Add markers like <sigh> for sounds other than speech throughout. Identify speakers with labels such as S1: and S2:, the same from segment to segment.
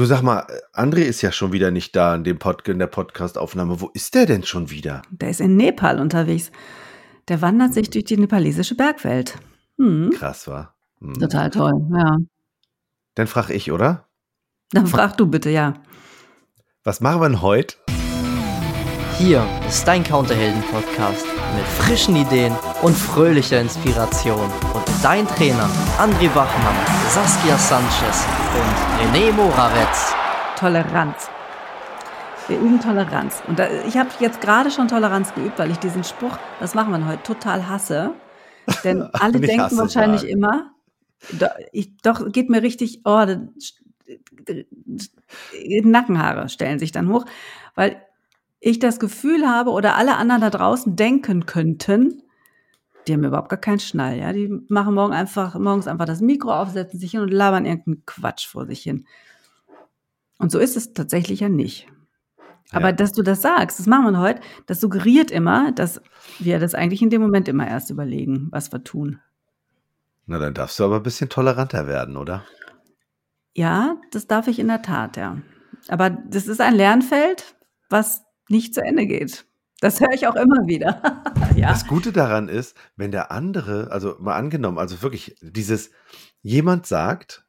S1: Du sag mal, André ist ja schon wieder nicht da in, dem Pod in der Podcast-Aufnahme. Wo ist der denn schon wieder?
S2: Der ist in Nepal unterwegs. Der wandert sich durch die nepalesische Bergwelt.
S1: Hm. Krass, war.
S2: Hm. Total toll, ja.
S1: Dann frag ich, oder?
S2: Dann frag du bitte, ja.
S1: Was machen wir denn heute?
S3: Hier ist dein Counterhelden-Podcast mit frischen Ideen und fröhlicher Inspiration. Und dein Trainer André Wachmann, Saskia Sanchez und René Morawetz.
S2: Toleranz. Wir üben Toleranz. Und da, ich habe jetzt gerade schon Toleranz geübt, weil ich diesen Spruch, was machen wir heute, total hasse. Denn <laughs> alle denken wahrscheinlich sagen. immer, do, ich, doch, geht mir richtig, oh, Nackenhaare stellen sich dann hoch, weil ich das Gefühl habe oder alle anderen da draußen denken könnten, die haben überhaupt gar keinen Schnall, ja. Die machen morgen einfach, morgens einfach das Mikro auf, setzen sich hin und labern irgendeinen Quatsch vor sich hin. Und so ist es tatsächlich ja nicht. Aber ja. dass du das sagst, das machen wir heute, das suggeriert immer, dass wir das eigentlich in dem Moment immer erst überlegen, was wir tun.
S1: Na, dann darfst du aber ein bisschen toleranter werden, oder?
S2: Ja, das darf ich in der Tat, ja. Aber das ist ein Lernfeld, was nicht zu Ende geht. Das höre ich auch immer wieder. <laughs>
S1: ja. Das Gute daran ist, wenn der andere, also mal angenommen, also wirklich dieses, jemand sagt,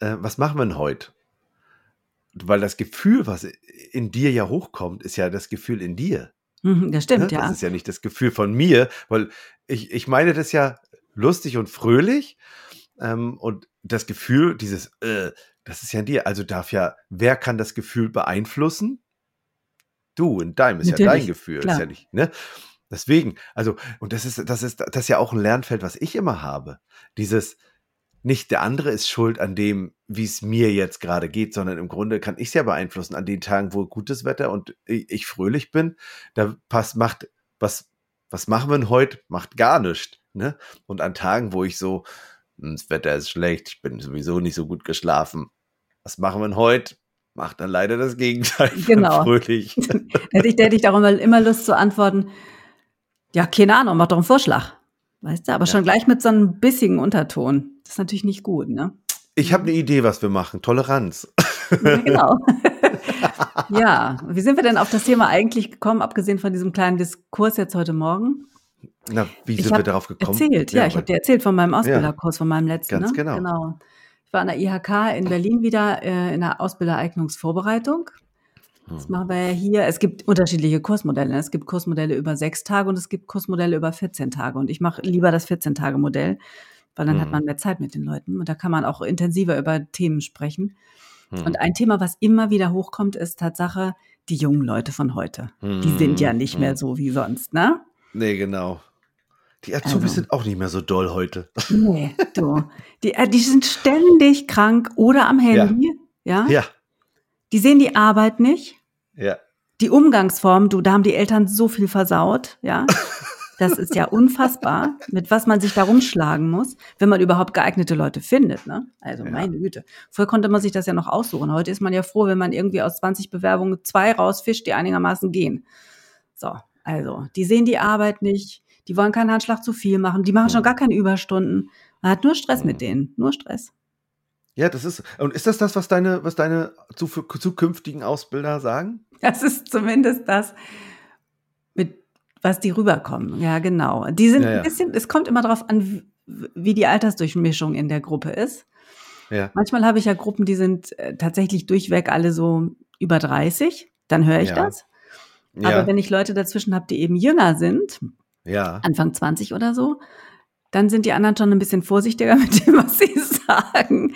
S1: äh, was machen wir denn heute? Weil das Gefühl, was in dir ja hochkommt, ist ja das Gefühl in dir.
S2: Mhm, das stimmt,
S1: ne?
S2: ja.
S1: Das ist ja nicht das Gefühl von mir, weil ich, ich meine das ja lustig und fröhlich. Ähm, und das Gefühl, dieses, äh, das ist ja in dir. Also darf ja, wer kann das Gefühl beeinflussen? Du, in deinem ist Natürlich, ja dein Gefühl, klar. ist ja nicht, ne? Deswegen, also, und das ist, das ist, das ist ja auch ein Lernfeld, was ich immer habe. Dieses, nicht der andere ist schuld an dem, wie es mir jetzt gerade geht, sondern im Grunde kann ich es ja beeinflussen an den Tagen, wo gutes Wetter und ich, ich fröhlich bin. Da passt, macht, was, was machen wir denn heute? Macht gar nichts, ne? Und an Tagen, wo ich so, hm, das Wetter ist schlecht, ich bin sowieso nicht so gut geschlafen. Was machen wir denn heute? Macht dann leider das Gegenteil.
S2: Genau.
S1: Fröhlich. <laughs>
S2: hätte ich, hätte ich darum immer Lust zu antworten, ja, keine Ahnung, mach doch einen Vorschlag. Weißt du, aber ja. schon gleich mit so einem bissigen Unterton. Das ist natürlich nicht gut, ne?
S1: Ich habe eine Idee, was wir machen. Toleranz.
S2: Ja, genau. <laughs> <laughs> ja, wie sind wir denn auf das Thema eigentlich gekommen, abgesehen von diesem kleinen Diskurs jetzt heute Morgen?
S1: Na, wie sind wir darauf gekommen?
S2: Erzählt, ja, ja ich habe dir erzählt von meinem Ausbilderkurs, von meinem letzten.
S1: Ganz
S2: ne?
S1: genau.
S2: genau. War an der IHK in Berlin wieder äh, in der Ausbildereignungsvorbereitung. Das hm. machen wir ja hier. Es gibt unterschiedliche Kursmodelle. Es gibt Kursmodelle über sechs Tage und es gibt Kursmodelle über 14 Tage. Und ich mache lieber das 14-Tage-Modell, weil dann mhm. hat man mehr Zeit mit den Leuten und da kann man auch intensiver über Themen sprechen. Mhm. Und ein Thema, was immer wieder hochkommt, ist Tatsache die jungen Leute von heute. Mhm. Die sind ja nicht mehr hm. so wie sonst, ne?
S1: Nee, genau. Die Azubis also. sind auch nicht mehr so doll heute. <laughs>
S2: Nee, du. Die, äh, die sind ständig krank oder am Handy. Ja.
S1: ja. Ja.
S2: Die sehen die Arbeit nicht.
S1: Ja.
S2: Die Umgangsform, du, da haben die Eltern so viel versaut, ja. Das ist ja unfassbar, mit was man sich da rumschlagen muss, wenn man überhaupt geeignete Leute findet. Ne? Also ja. meine Güte. Früher konnte man sich das ja noch aussuchen. Heute ist man ja froh, wenn man irgendwie aus 20 Bewerbungen zwei rausfischt, die einigermaßen gehen. So, also, die sehen die Arbeit nicht, die wollen keinen Handschlag zu viel machen, die machen schon gar keine Überstunden. Man hat nur Stress mit denen, nur Stress.
S1: Ja, das ist. Und ist das das, was deine, was deine zukünftigen Ausbilder sagen?
S2: Das ist zumindest das, mit was die rüberkommen. Ja, genau. Die sind ja, ja. ein bisschen, es kommt immer darauf an, wie die Altersdurchmischung in der Gruppe ist.
S1: Ja.
S2: Manchmal habe ich ja Gruppen, die sind äh, tatsächlich durchweg alle so über 30. Dann höre ich das. Aber wenn ich Leute dazwischen habe, die eben jünger sind,
S1: ja.
S2: Anfang 20 oder so, dann sind die anderen schon ein bisschen vorsichtiger <laughs> mit dem, was sie sagen.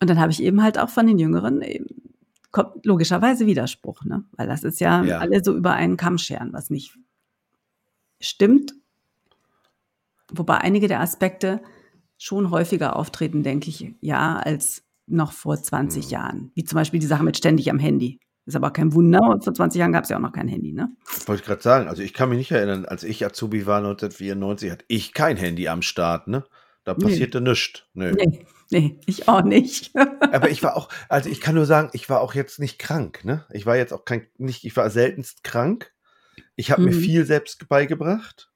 S2: Und dann habe ich eben halt auch von den Jüngeren eben, kommt logischerweise Widerspruch, ne? Weil das ist ja, ja, alle so über einen Kamm scheren, was nicht stimmt. Wobei einige der Aspekte schon häufiger auftreten, denke ich, ja, als noch vor 20 mhm. Jahren. Wie zum Beispiel die Sache mit ständig am Handy. Ist aber kein Wunder. Und vor 20 Jahren gab es ja auch noch kein Handy, ne?
S1: Wollte ich gerade sagen. Also ich kann mich nicht erinnern, als ich Azubi war 1994, hatte ich kein Handy am Start, ne? Da passierte nee. nichts. Nee.
S2: nee. Nee, ich auch nicht. <laughs>
S1: aber ich war auch, also ich kann nur sagen, ich war auch jetzt nicht krank, ne? Ich war jetzt auch kein, nicht, ich war seltenst krank. Ich habe mhm. mir viel selbst beigebracht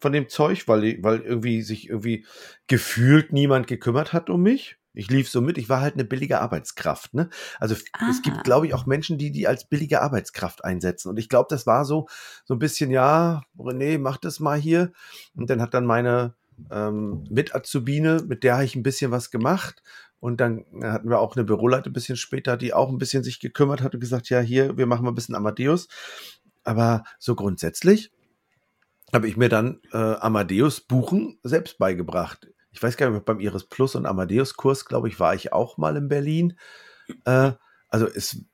S1: von dem Zeug, weil, weil irgendwie sich irgendwie gefühlt niemand gekümmert hat um mich. Ich lief so mit, ich war halt eine billige Arbeitskraft. Ne? Also
S2: Ah.
S1: es gibt, glaube ich, auch Menschen, die die als billige Arbeitskraft einsetzen. Und ich glaube, das war so so ein bisschen, ja, René, mach das mal hier. Und dann hat dann meine ähm, Mit-Azubine, mit der habe ich ein bisschen was gemacht. Und dann hatten wir auch eine Büroleiter ein bisschen später, die auch ein bisschen sich gekümmert hat und gesagt, ja, hier, wir machen mal ein bisschen Amadeus. Aber so grundsätzlich habe ich mir dann äh, Amadeus Buchen selbst beigebracht. Ich weiß gar nicht, beim Iris Plus und Amadeus Kurs, glaube ich, war ich auch mal in Berlin. Äh, also es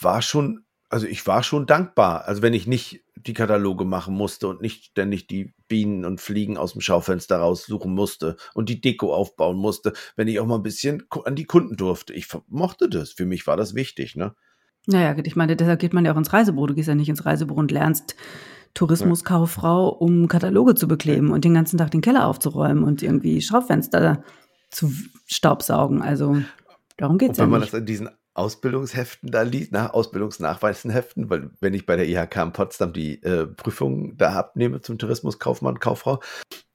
S1: war schon, also ich war schon dankbar. Also wenn ich nicht die Kataloge machen musste und nicht ständig die Bienen und Fliegen aus dem Schaufenster raussuchen musste und die Deko aufbauen musste, wenn ich auch mal ein bisschen an die Kunden durfte. Ich mochte das. Für mich war das wichtig, ne?
S2: Naja, ich meine, deshalb geht man ja auch ins Reisebüro. Du gehst ja nicht ins Reisebüro und lernst Tourismuskauffrau, um Kataloge zu bekleben und den ganzen Tag den Keller aufzuräumen und irgendwie Schaufenster zu staubsaugen. Also darum
S1: Und wenn
S2: ja
S1: man
S2: nicht.
S1: das in diesen Ausbildungsheften da liest, nach Ausbildungsnachweisenheften, weil wenn ich bei der IHK in Potsdam die äh, Prüfung da abnehme zum Tourismuskaufmann, Kauffrau,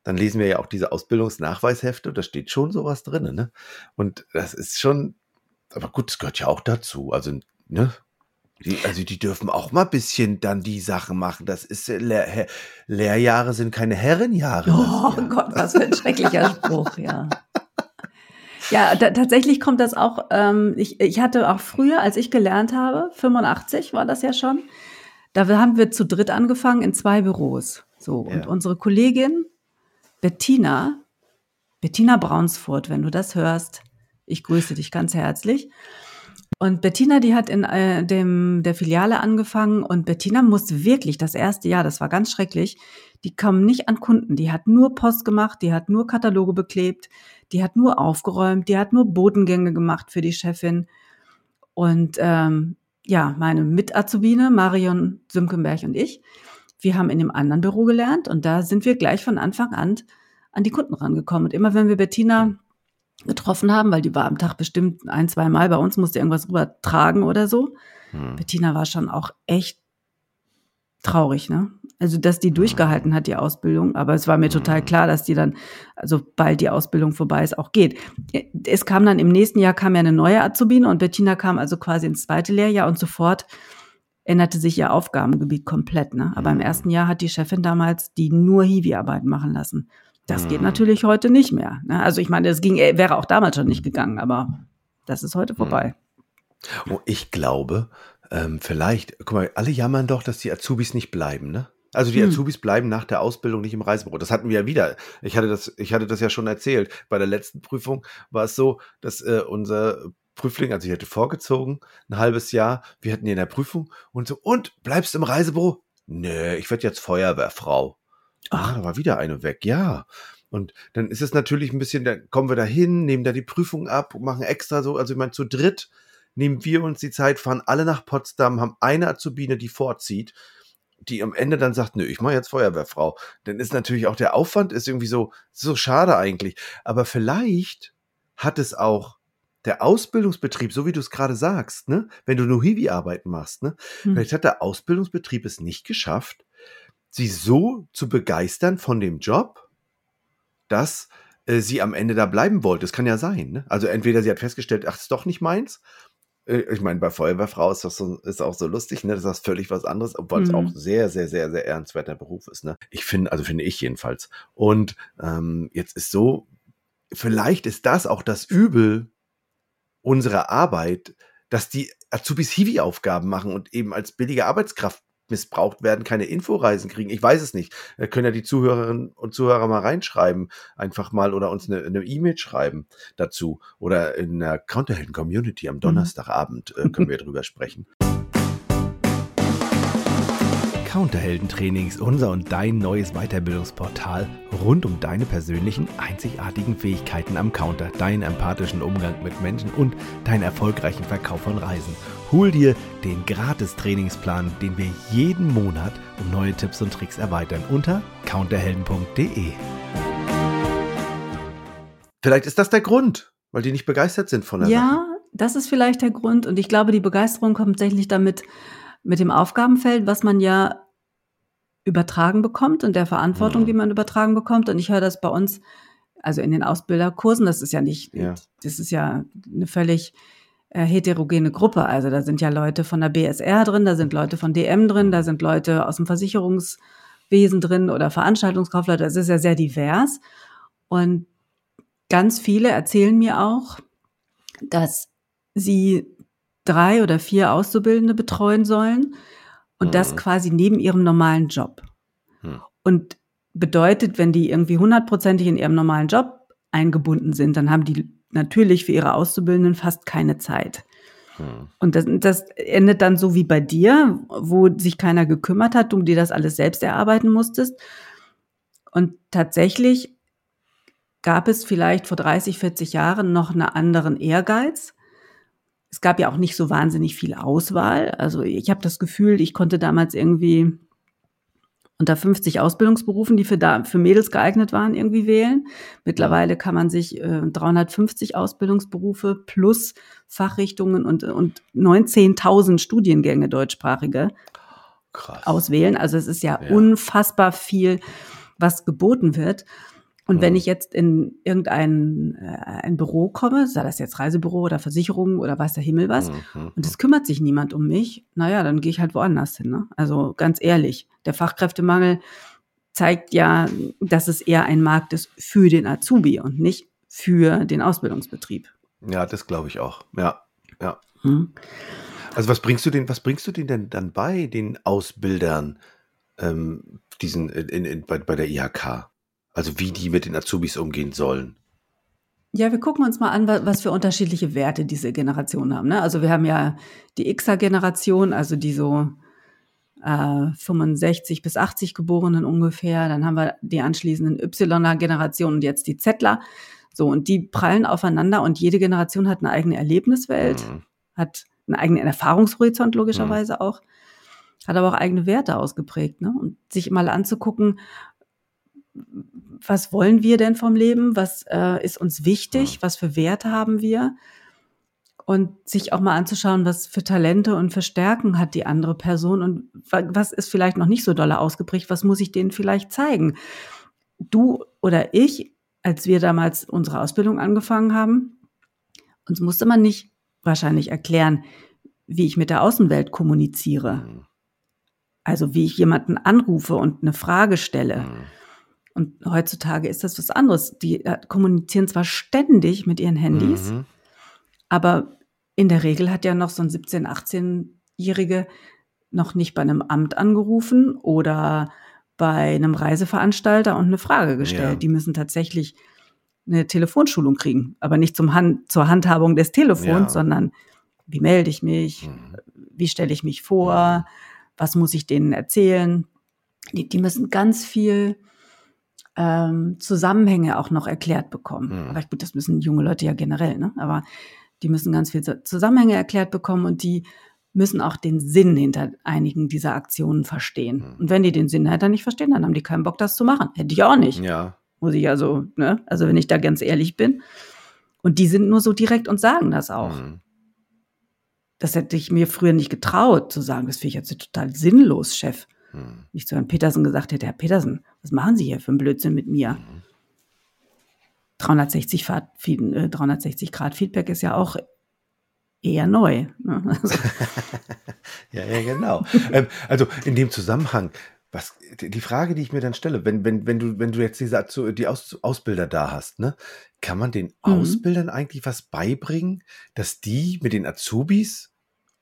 S1: dann lesen wir ja auch diese Ausbildungsnachweishefte, da steht schon sowas drin, ne? Und das ist schon, aber gut, das gehört ja auch dazu. Also, ne? Die, also die dürfen auch mal ein bisschen dann die Sachen machen. Das ist äh, Lehr He- Lehrjahre sind keine Herrenjahre.
S2: Oh
S1: Saskia.
S2: Gott, was für ein schrecklicher Spruch, ja. Ja, ta- tatsächlich kommt das auch, ähm, ich, ich hatte auch früher, als ich gelernt habe, 85 war das ja schon, da haben wir zu dritt angefangen in zwei Büros. So, und
S1: Ja.
S2: unsere Kollegin Bettina, Bettina Braunsfurt, wenn du das hörst, ich grüße dich ganz herzlich. Und Bettina, die hat in äh, dem der Filiale angefangen und Bettina musste wirklich das erste Jahr, das war ganz schrecklich, die kam nicht an Kunden, die hat nur Post gemacht, die hat nur Kataloge beklebt, die hat nur aufgeräumt, die hat nur Bodengänge gemacht für die Chefin. Und ähm, ja, meine Mit-Azubine, Marion Sümkenberg und ich, wir haben in dem anderen Büro gelernt und da sind wir gleich von Anfang an an die Kunden rangekommen. Und immer wenn wir Bettina getroffen haben, weil die war am Tag bestimmt ein, zwei Mal bei uns, musste irgendwas rübertragen oder so.
S1: Hm.
S2: Bettina war schon auch echt traurig, ne? Also, dass die durchgehalten hat, die Ausbildung. Aber es war mir total klar, dass die dann, also bald die Ausbildung vorbei ist, auch geht. Es kam dann im nächsten Jahr kam ja eine neue Azubine und Bettina kam also quasi ins zweite Lehrjahr und sofort änderte sich ihr Aufgabengebiet komplett, ne? Aber im
S1: Mhm.
S2: ersten Jahr hat die Chefin damals die nur Hiwi-Arbeiten machen lassen. Das geht
S1: Mhm.
S2: natürlich heute nicht mehr. Ne? Also ich meine, es ging, wäre auch damals schon nicht gegangen, aber das ist heute vorbei.
S1: Oh, ich glaube, ähm, vielleicht, guck mal, alle jammern doch, dass die Azubis nicht bleiben, ne? Also die
S2: Hm.
S1: Azubis bleiben nach der Ausbildung nicht im Reisebüro. Das hatten wir ja wieder. Ich hatte das, ich hatte das ja schon erzählt. Bei der letzten Prüfung war es so, dass äh, unser Prüfling, also ich hatte vorgezogen, ein halbes Jahr, wir hatten ihn in der Prüfung und so, und bleibst im Reisebüro? Nö, ich werde jetzt Feuerwehrfrau. Ah, da war wieder eine weg, ja. Und dann ist es natürlich ein bisschen, dann kommen wir da hin, nehmen da die Prüfung ab, machen extra so, also ich meine, zu dritt nehmen wir uns die Zeit, fahren alle nach Potsdam, haben eine Azubine, die vorzieht, die am Ende dann sagt, nö, ich mache jetzt Feuerwehrfrau. Dann ist natürlich auch der Aufwand ist irgendwie so, so schade eigentlich. Aber vielleicht hat es auch der Ausbildungsbetrieb, so wie du es gerade sagst, ne, wenn du nur Hiwi-Arbeiten machst, ne,
S2: Hm.
S1: vielleicht hat der Ausbildungsbetrieb es nicht geschafft, sie so zu begeistern von dem Job, dass äh, sie am Ende da bleiben wollte. Das kann ja sein. Ne? Also entweder sie hat festgestellt, ach, ist doch nicht meins. Äh, Ich meine, bei Feuerwehrfrau ist das so, ist auch so lustig, ne? Das ist völlig was anderes, obwohl es
S2: Mhm.
S1: auch sehr, sehr, sehr, sehr ehrenswerter Beruf ist. Ne? Ich finde, also finde ich jedenfalls. Und ähm, jetzt ist so, vielleicht ist das auch das Übel unserer Arbeit, dass die Azubis Hiwi-Aufgaben machen und eben als billige Arbeitskraft missbraucht werden, keine Inforeisen kriegen. Ich weiß es nicht. Da können ja die Zuhörerinnen und Zuhörer mal reinschreiben, einfach mal oder uns eine E-Mail schreiben dazu oder in der Counterhelden-Community am Donnerstagabend äh, können wir <laughs> drüber sprechen. Counterhelden-Trainings, unser und dein neues Weiterbildungsportal rund um deine persönlichen, einzigartigen Fähigkeiten am Counter, deinen empathischen Umgang mit Menschen und deinen erfolgreichen Verkauf von Reisen. Hol dir den Gratis-Trainingsplan, den wir jeden Monat um neue Tipps und Tricks erweitern unter counterhelden.de. Vielleicht ist das der Grund, weil die nicht begeistert sind von der Sache.
S2: Ja, das ist vielleicht der Grund. Und ich glaube, die Begeisterung kommt tatsächlich damit mit dem Aufgabenfeld, was man ja übertragen bekommt und der Verantwortung,
S1: Mhm.
S2: die man übertragen bekommt. Und ich höre das bei uns Also in den Ausbilderkursen, das ist ja nicht,
S1: Ja.
S2: das ist ja eine völlig äh, heterogene Gruppe. Also da sind ja Leute von der BSR drin, da sind Leute von DM drin, da sind Leute aus dem Versicherungswesen drin oder Veranstaltungskaufleute. Das ist ja sehr divers. Und ganz viele erzählen mir auch, dass sie drei oder vier Auszubildende betreuen sollen und das
S1: Mhm.
S2: quasi neben ihrem normalen Job.
S1: Hm.
S2: Und bedeutet, wenn die irgendwie hundertprozentig in ihrem normalen Job eingebunden sind, dann haben die natürlich für ihre Auszubildenden fast keine Zeit.
S1: Hm.
S2: Und das, das endet dann so wie bei dir, wo sich keiner gekümmert hat, du dir das alles selbst erarbeiten musstest. Und tatsächlich gab es vielleicht vor 30, 40 Jahren noch einen anderen Ehrgeiz. Es gab ja auch nicht so wahnsinnig viel Auswahl. Also ich habe das Gefühl, ich konnte damals irgendwie unter 50 Ausbildungsberufen, die für, da, für Mädels geeignet waren, irgendwie wählen. Mittlerweile kann man sich äh, 350 Ausbildungsberufe plus Fachrichtungen und, und 19.000 Studiengänge deutschsprachige
S1: Krass.
S2: auswählen. Also es ist ja,
S1: Ja.
S2: unfassbar viel, was geboten wird. Und wenn
S1: Mhm.
S2: ich jetzt in irgendein äh, ein Büro komme, sei das jetzt Reisebüro oder Versicherung oder weiß der Himmel was,
S1: Mhm.
S2: und es kümmert sich niemand um mich, naja, dann gehe ich halt woanders hin. Ne? Also ganz ehrlich, der Fachkräftemangel zeigt ja, dass es eher ein Markt ist für den Azubi und nicht für den Ausbildungsbetrieb.
S1: Ja, das glaube ich auch. Ja. Ja.
S2: Hm?
S1: Also was bringst du den, was bringst du denen denn dann bei, den Ausbildern, ähm, diesen in, in, in, bei, bei der IHK? Also wie die mit den Azubis umgehen sollen.
S2: Ja, wir gucken uns mal an, wa- was für unterschiedliche Werte diese Generationen haben. Ne? Also wir haben ja die Xer-Generation, also die so äh, 65 bis 80 Geborenen ungefähr. Dann haben wir die anschließenden Y-Generation und jetzt die Zettler. So, und die prallen aufeinander und jede Generation hat eine eigene Erlebniswelt,
S1: Mhm.
S2: hat einen eigenen Erfahrungshorizont logischerweise auch, hat aber auch eigene Werte ausgeprägt. Ne? Und sich mal anzugucken, was wollen wir denn vom Leben? Was äh, ist uns wichtig? Was für Werte haben wir? Und sich auch mal anzuschauen, was für Talente und für Stärken hat die andere Person und wa- was ist vielleicht noch nicht so dolle ausgeprägt, was muss ich denen vielleicht zeigen? Du oder ich, als wir damals unsere Ausbildung angefangen haben, uns musste man nicht wahrscheinlich erklären, wie ich mit der Außenwelt kommuniziere.
S1: Mhm.
S2: Also wie ich jemanden anrufe und eine Frage stelle.
S1: Mhm.
S2: Und heutzutage ist das was anderes. Die äh, kommunizieren zwar ständig mit ihren Handys,
S1: Mhm.
S2: aber in der Regel hat ja noch so ein 17-, 18-Jährige noch nicht bei einem Amt angerufen oder bei einem Reiseveranstalter und eine Frage gestellt.
S1: Ja.
S2: Die müssen tatsächlich eine Telefonschulung kriegen, aber nicht zum Hand, zur Handhabung des Telefons,
S1: Ja.
S2: sondern wie melde ich mich,
S1: Mhm.
S2: wie stelle ich mich vor, was muss ich denen erzählen. Die, die müssen ganz viel ähm, Zusammenhänge auch noch erklärt bekommen.
S1: Mhm.
S2: Aber gut, das müssen junge Leute ja generell, ne? Aber die müssen ganz viel Zu- Zusammenhänge erklärt bekommen und die müssen auch den Sinn hinter einigen dieser Aktionen verstehen.
S1: Mhm.
S2: Und wenn die den Sinn dahinter nicht verstehen, dann haben die keinen Bock, das zu machen. Hätte ich auch nicht.
S1: Ja.
S2: Muss ich also, ne? Also wenn ich da ganz ehrlich bin. Und die sind nur so direkt und sagen das auch.
S1: Mhm.
S2: Das hätte ich mir früher nicht getraut zu sagen. Das finde ich jetzt total sinnlos, Chef.
S1: Mhm.
S2: Nicht zu Herrn Petersen gesagt hätte, Herr Petersen, was machen Sie hier für einen Blödsinn mit mir? 360, Fahrt, Feed- äh, 360 Grad Feedback ist ja auch eher neu. Ne? Also, <laughs>
S1: Ja, ja, genau. ähm, also in dem Zusammenhang, was die Frage, die ich mir dann stelle, wenn, wenn, wenn du, wenn du jetzt diese die Aus, Ausbilder da hast, ne, kann man den
S2: Mhm.
S1: Ausbildern eigentlich was beibringen, dass die mit den Azubis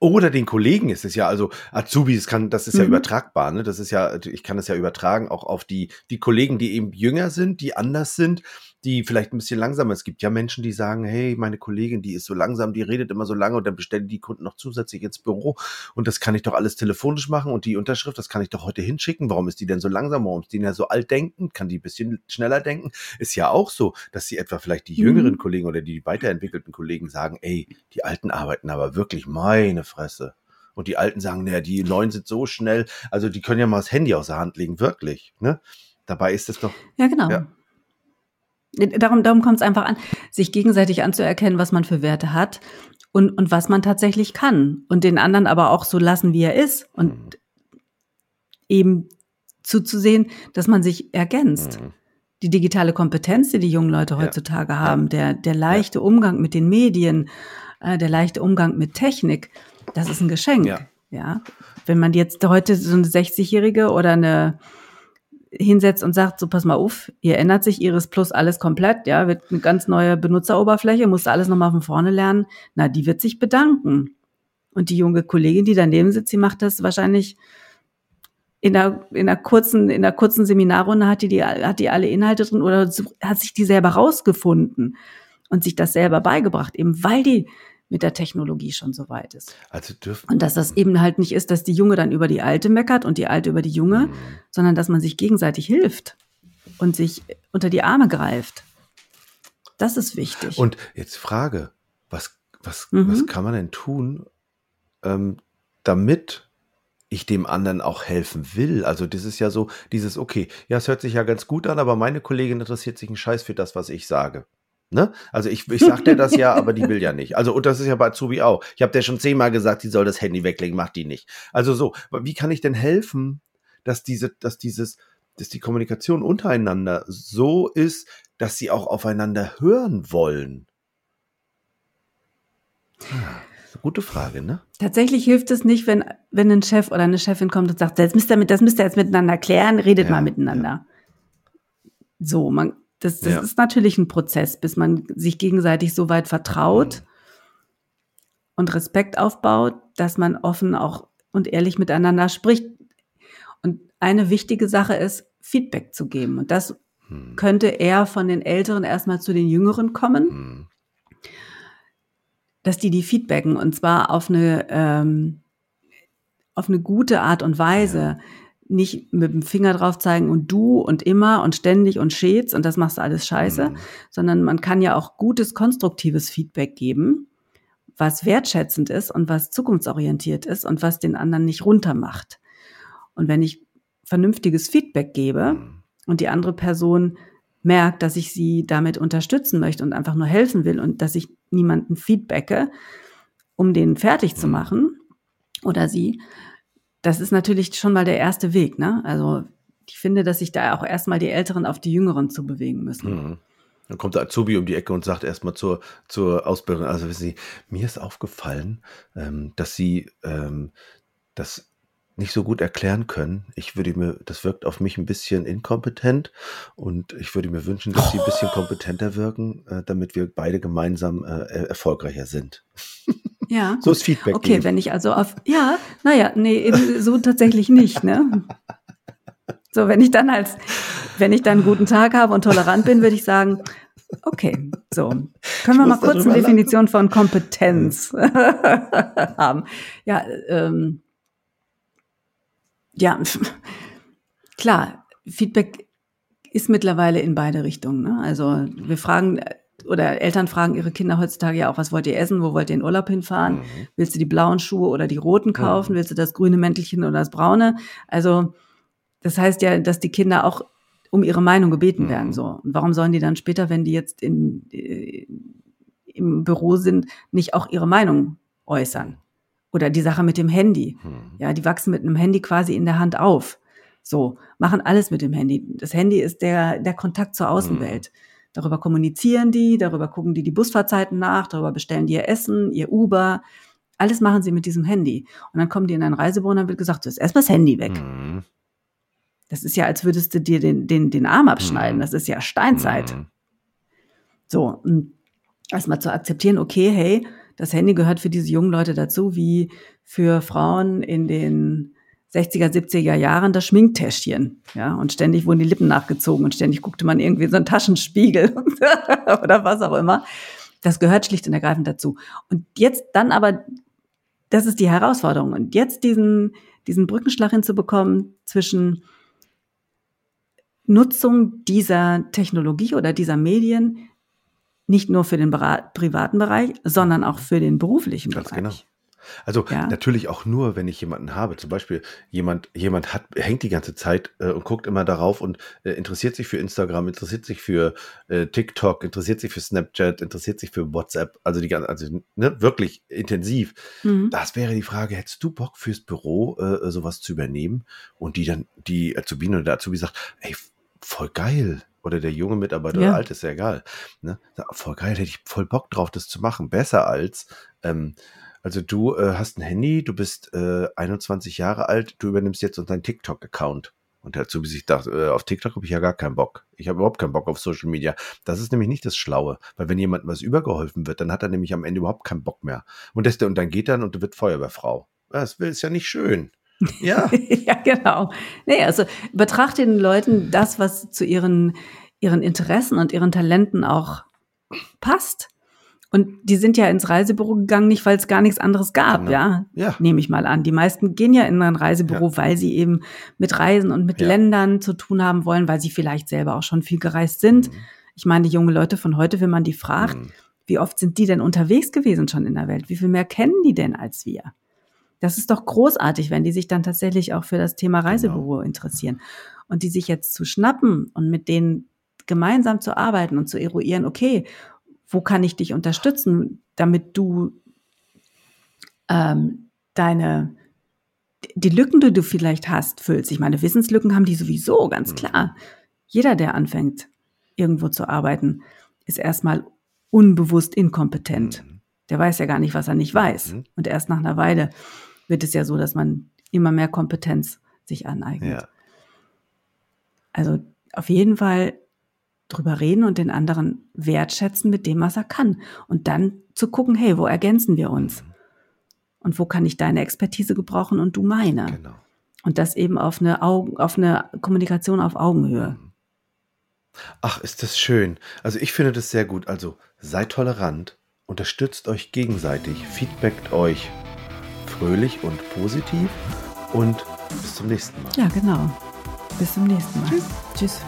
S1: oder den Kollegen ist es ja, also Azubis kann, das ist ja
S2: Mhm.
S1: übertragbar, ne? Das ist ja, ich kann das ja übertragen auch auf die, die Kollegen, die eben jünger sind, die anders sind, die vielleicht ein bisschen langsamer. Es gibt ja Menschen, die sagen, hey, meine Kollegin, die ist so langsam, die redet immer so lange und dann bestellen die Kunden noch zusätzlich ins Büro und das kann ich doch alles telefonisch machen und die Unterschrift, das kann ich doch heute hinschicken. Warum ist die denn so langsam? Warum ist die denn ja so alt denken? Kann die ein bisschen schneller denken? Ist ja auch so, dass sie etwa vielleicht die
S2: Mhm.
S1: jüngeren Kollegen oder die weiterentwickelten Kollegen sagen, ey, die Alten arbeiten aber wirklich meine Fresse. Und die Alten sagen, naja, die Neuen sind so schnell, also die können ja mal das Handy aus der Hand legen, wirklich. Ne? Dabei ist es doch,
S2: ja, genau.
S1: Ja.
S2: Darum, darum kommt es einfach an, sich gegenseitig anzuerkennen, was man für Werte hat und, und was man tatsächlich kann. Und den anderen aber auch so lassen, wie er ist. Und
S1: Mhm.
S2: eben zuzusehen, dass man sich ergänzt.
S1: Mhm.
S2: die digitale Kompetenz, die die jungen Leute heutzutage ja. haben, der, der leichte ja. Umgang mit den Medien, äh, der leichte Umgang mit Technik, das ist ein Geschenk. Ja. ja. Wenn man jetzt heute so eine 60-Jährige oder eine hinsetzt und sagt, so pass mal auf, hier ändert sich Iris Plus alles komplett, ja, wird eine ganz neue Benutzeroberfläche, musst alles nochmal von vorne lernen, na, die wird sich bedanken. Und die junge Kollegin, die daneben sitzt, die macht das wahrscheinlich in einer, in einer kurzen, in einer kurzen Seminarrunde hat die, die, hat die alle Inhalte drin oder hat sich die selber rausgefunden und sich das selber beigebracht, eben weil die mit der Technologie schon so weit ist.
S1: Also dürfen
S2: und dass das eben halt nicht ist, dass die Junge dann über die Alte meckert und die Alte über die Junge, mhm. sondern dass man sich gegenseitig hilft und sich unter die Arme greift. Das ist wichtig.
S1: Und jetzt Frage, was, was, mhm. was kann man denn tun, ähm, damit ich dem anderen auch helfen will. Also das ist ja so dieses, okay, ja, es hört sich ja ganz gut an, aber meine Kollegin interessiert sich einen Scheiß für das, was ich sage. Ne? Also ich, ich sag dir das ja, aber die will ja nicht. Also und das ist ja bei Azubi auch. Ich habe dir schon zehnmal gesagt, die soll das Handy weglegen, macht die nicht. Also so, wie kann ich denn helfen, dass diese, dass dieses, dass die Kommunikation untereinander so ist, dass sie auch aufeinander hören wollen? Gute Frage, ne?
S2: Tatsächlich hilft es nicht, wenn, wenn ein Chef oder eine Chefin kommt und sagt, das müsst ihr, das müsst ihr jetzt miteinander klären, redet ja, mal miteinander. Ja. So, man, das, das ja. ist natürlich ein Prozess, bis man sich gegenseitig so weit vertraut mhm. und Respekt aufbaut, dass man offen auch und ehrlich miteinander spricht. Und eine wichtige Sache ist, Feedback zu geben. Und das mhm. könnte eher von den Älteren erstmal zu den Jüngeren kommen, mhm. dass die die feedbacken und zwar auf eine, ähm, auf eine gute Art und Weise. Ja nicht mit dem Finger drauf zeigen und du und immer und ständig und stets und das machst du alles scheiße, mhm. sondern man kann ja auch gutes, konstruktives Feedback geben, was wertschätzend ist und was zukunftsorientiert ist und was den anderen nicht runtermacht. Und wenn ich vernünftiges Feedback gebe mhm. und die andere Person merkt, dass ich sie damit unterstützen möchte und einfach nur helfen will und dass ich niemanden feedbacke, um den fertig zu mhm. machen oder sie, das ist natürlich schon mal der erste Weg, ne? Also ich finde, dass sich da auch erstmal die Älteren auf die Jüngeren zu bewegen müssen. Mhm.
S1: Dann kommt der Azubi um die Ecke und sagt erstmal zur, zur Ausbildung, also wissen Sie, mir ist aufgefallen, ähm, dass Sie ähm, das nicht so gut erklären können. Ich würde mir, das wirkt auf mich ein bisschen inkompetent und ich würde mir wünschen, dass Sie ein bisschen <laughs> kompetenter wirken, äh, damit wir beide gemeinsam äh, erfolgreicher sind.
S2: Ja.
S1: So ist Feedback.
S2: Okay, geben. wenn ich also auf, ja, naja, nee, eben so tatsächlich nicht, ne? So, wenn ich dann als, wenn ich dann einen guten Tag habe und tolerant bin, würde ich sagen, okay, so. Können wir mal kurz eine Definition von Kompetenz <laughs> haben? Ja, ähm, ja, klar, Feedback ist mittlerweile in beide Richtungen. Ne? Also wir fragen oder Eltern fragen ihre Kinder heutzutage ja auch, was wollt ihr essen, wo wollt ihr in Urlaub hinfahren? Mhm. Willst du die blauen Schuhe oder die roten kaufen? Mhm. Willst du das grüne Mäntelchen oder das braune? Also das heißt ja, dass die Kinder auch um ihre Meinung gebeten mhm. werden. So. Und warum sollen die dann später, wenn die jetzt in, äh, im Büro sind, nicht auch ihre Meinung äußern? Oder die Sache mit dem Handy. Mhm. Ja, die wachsen mit einem Handy quasi in der Hand auf. So, machen alles mit dem Handy. Das Handy ist der, der Kontakt zur Außenwelt. Mhm. Darüber kommunizieren die, darüber gucken die die Busfahrzeiten nach, darüber bestellen die ihr Essen, ihr Uber. Alles machen sie mit diesem Handy. Und dann kommen die in ein Reisebüro und dann wird gesagt, du ist erstmal das Handy weg. Mhm. Das ist ja, als würdest du dir den, den, den Arm abschneiden. Mhm. Das ist ja Steinzeit. Mhm. So, erstmal zu akzeptieren, okay, hey, das Handy gehört für diese jungen Leute dazu, wie für Frauen in den 60er, 70er Jahren das Schminktäschchen. Ja, und ständig wurden die Lippen nachgezogen und ständig guckte man irgendwie so einen Taschenspiegel <laughs> oder was auch immer. Das gehört schlicht und ergreifend dazu. Und jetzt dann aber, das ist die Herausforderung. Und jetzt diesen, diesen Brückenschlag hinzubekommen zwischen Nutzung dieser Technologie oder dieser Medien nicht nur für den privaten Bereich, sondern auch für den beruflichen Ganz Bereich. Genau.
S1: Also ja. natürlich auch nur, wenn ich jemanden habe. Zum Beispiel jemand, jemand hat, hängt die ganze Zeit äh, und guckt immer darauf und äh, interessiert sich für Instagram, interessiert sich für äh, TikTok, interessiert sich für Snapchat, interessiert sich für WhatsApp, also die ganze, also ne, wirklich intensiv. Mhm. Das wäre die Frage, hättest du Bock fürs Büro äh, sowas zu übernehmen? Und die dann, die Azubine oder der Azubi sagt, ey, voll geil. oder der junge Mitarbeiter
S2: Ja.
S1: oder alt, ist ja egal. Ne? Voll geil, hätte ich voll Bock drauf, das zu machen. Besser als, ähm, also du äh, hast ein Handy, du bist äh, 21 Jahre alt, du übernimmst jetzt unseren TikTok-Account. Und dazu bis ich dachte, äh, auf TikTok habe ich ja gar keinen Bock. Ich habe überhaupt keinen Bock auf Social Media. Das ist nämlich nicht das Schlaue, weil wenn jemandem was übergeholfen wird, dann hat er nämlich am Ende überhaupt keinen Bock mehr. Und, das, und dann geht er und wird Feuerwehrfrau. Das will ist ja nicht schön. <laughs> Ja,
S2: ja, genau. Nee, also betrachte den Leuten das, was zu ihren, ihren Interessen und ihren Talenten auch passt. Und die sind ja ins Reisebüro gegangen, nicht weil es gar nichts anderes gab,
S1: Genau.
S2: ja.
S1: ja.
S2: Nehme ich mal an. Die meisten gehen ja in ein Reisebüro, weil sie eben mit Reisen und mit
S1: Ja.
S2: Ländern zu tun haben wollen, weil sie vielleicht selber auch schon viel gereist sind.
S1: Mhm.
S2: Ich meine, die junge Leute von heute, wenn man die fragt,
S1: Mhm.
S2: wie oft sind die denn unterwegs gewesen schon in der Welt? Wie viel mehr kennen die denn als wir? Das ist doch großartig, wenn die sich dann tatsächlich auch für das Thema Reisebüro interessieren. Und die sich jetzt zu schnappen und mit denen gemeinsam zu arbeiten und zu eruieren, okay, wo kann ich dich unterstützen, damit du ähm, deine, die Lücken, die du vielleicht hast, füllst. Ich meine, Wissenslücken haben die sowieso, ganz
S1: Mhm.
S2: klar. Jeder, der anfängt, irgendwo zu arbeiten, ist erstmal unbewusst inkompetent.
S1: Mhm.
S2: Der weiß ja gar nicht, was er nicht weiß.
S1: Mhm.
S2: Und erst nach einer Weile wird es ja so, dass man immer mehr Kompetenz sich aneignet.
S1: Ja.
S2: Also auf jeden Fall drüber reden und den anderen wertschätzen mit dem, was er kann. Und dann zu gucken, hey, wo ergänzen wir uns? Und wo kann ich deine Expertise gebrauchen und du meine?
S1: Genau.
S2: Und das eben auf eine, Augen, auf eine Kommunikation auf Augenhöhe.
S1: Ach, ist das schön. Also ich finde das sehr gut. Also seid tolerant, unterstützt euch gegenseitig, feedbackt euch fröhlich und positiv und bis zum nächsten Mal.
S2: Ja, genau. Bis zum nächsten Mal. Tschüss. Tschüss.